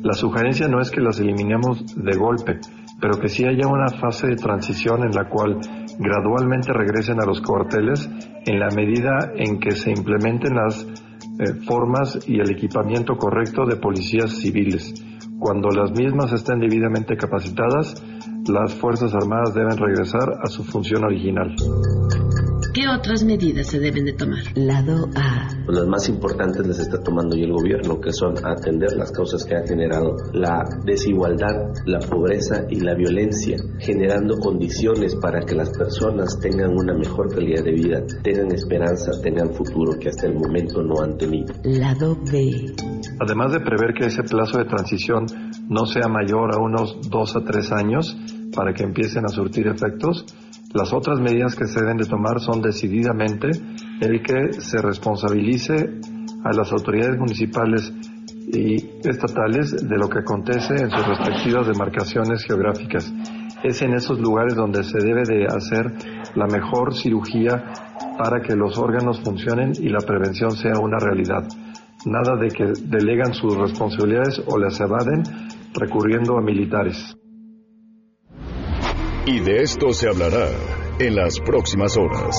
La sugerencia no es que las eliminemos de golpe, pero que sí haya una fase de transición en la cual gradualmente regresen a los cuarteles en la medida en que se implementen las eh, formas y el equipamiento correcto de policías civiles. Cuando las mismas estén debidamente capacitadas, las Fuerzas Armadas deben regresar a su función original. ¿Qué otras medidas se deben de tomar? Lado A. Las más importantes las está tomando ya el gobierno, que son atender las causas que ha generado la desigualdad, la pobreza y la violencia, generando condiciones para que las personas tengan una mejor calidad de vida, tengan esperanza, tengan futuro que hasta el momento no han tenido. Lado B. Además de prever que ese plazo de transición no sea mayor a unos dos a tres años para que empiecen a surtir efectos, las otras medidas que se deben de tomar son decididamente el que se responsabilice a las autoridades municipales y estatales de lo que acontece en sus respectivas demarcaciones geográficas. Es en esos lugares donde se debe de hacer la mejor cirugía para que los órganos funcionen y la prevención sea una realidad. Nada de que delegan sus responsabilidades o las evaden recurriendo a militares. Y de esto se hablará en las próximas horas.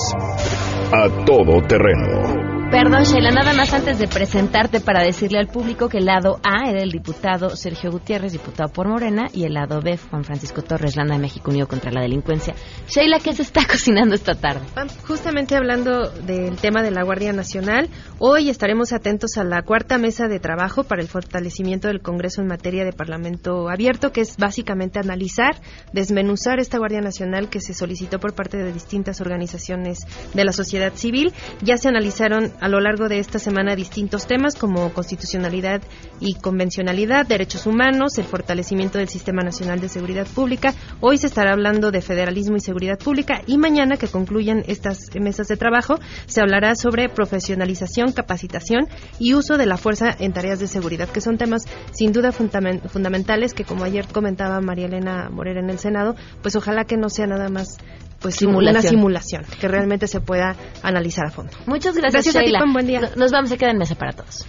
A todo terreno Perdón, Sheila, nada más antes de presentarte para decirle al público que el lado A era el diputado Sergio Gutiérrez, diputado por Morena, y el lado B, Juan Francisco Torres, Landa de México Unido contra la Delincuencia. Sheila, ¿qué se está *laughs* cocinando esta tarde? Justamente hablando del tema de la Guardia Nacional, hoy estaremos atentos a la cuarta mesa de trabajo para el fortalecimiento del Congreso en materia de Parlamento abierto, que es básicamente analizar, desmenuzar esta Guardia Nacional que se solicitó por parte de distintas organizaciones de la sociedad civil. Ya se analizaron a lo largo de esta semana distintos temas como constitucionalidad y convencionalidad, derechos humanos, el fortalecimiento del Sistema Nacional de Seguridad Pública. Hoy se estará hablando de federalismo y seguridad pública y mañana que concluyan estas mesas de trabajo se hablará sobre profesionalización, capacitación y uso de la fuerza en tareas de seguridad, que son temas sin duda fundamentales que como ayer comentaba María Elena Morera en el Senado, pues ojalá que no sea nada más pues una simulación que realmente se pueda analizar a fondo. Muchas gracias, gracias Sheila. A ti, buen día. Nos vamos a quedar en mesa para todos.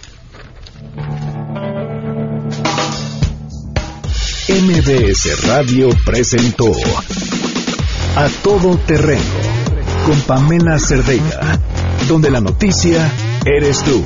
MBS Radio presentó A Todo Terreno con Pamela Cerdeira, donde la noticia eres tú.